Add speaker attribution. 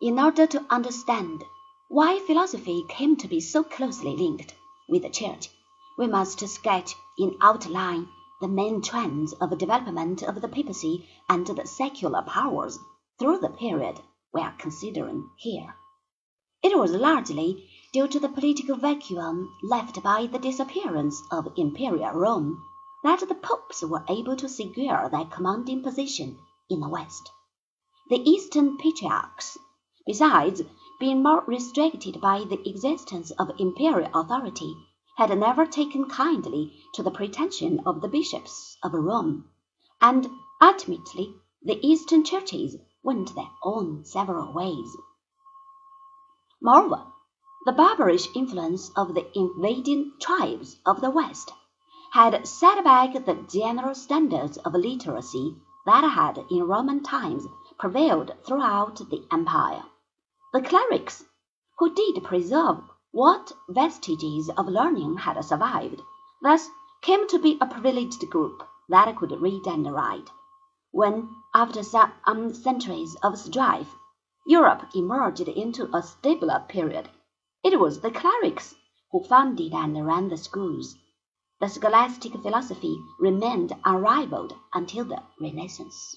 Speaker 1: In order to understand why philosophy came to be so closely linked with the Church, we must sketch in outline the main trends of development of the papacy and the secular powers through the period we are considering here. It was largely due to the political vacuum left by the disappearance of Imperial Rome that the popes were able to secure their commanding position in the West. The Eastern patriarchs, besides being more restricted by the existence of imperial authority, had never taken kindly to the pretension of the bishops of Rome, and ultimately the Eastern churches went their own several ways. Moreover, the barbarish influence of the invading tribes of the West had set back the general standards of literacy that had in Roman times prevailed throughout the empire. The clerics, who did preserve what vestiges of learning had survived, thus came to be a privileged group that could read and write. When, after some um, centuries of strife, Europe emerged into a stabler period, it was the clerics who founded and ran the schools. The scholastic philosophy remained unrivaled until the Renaissance.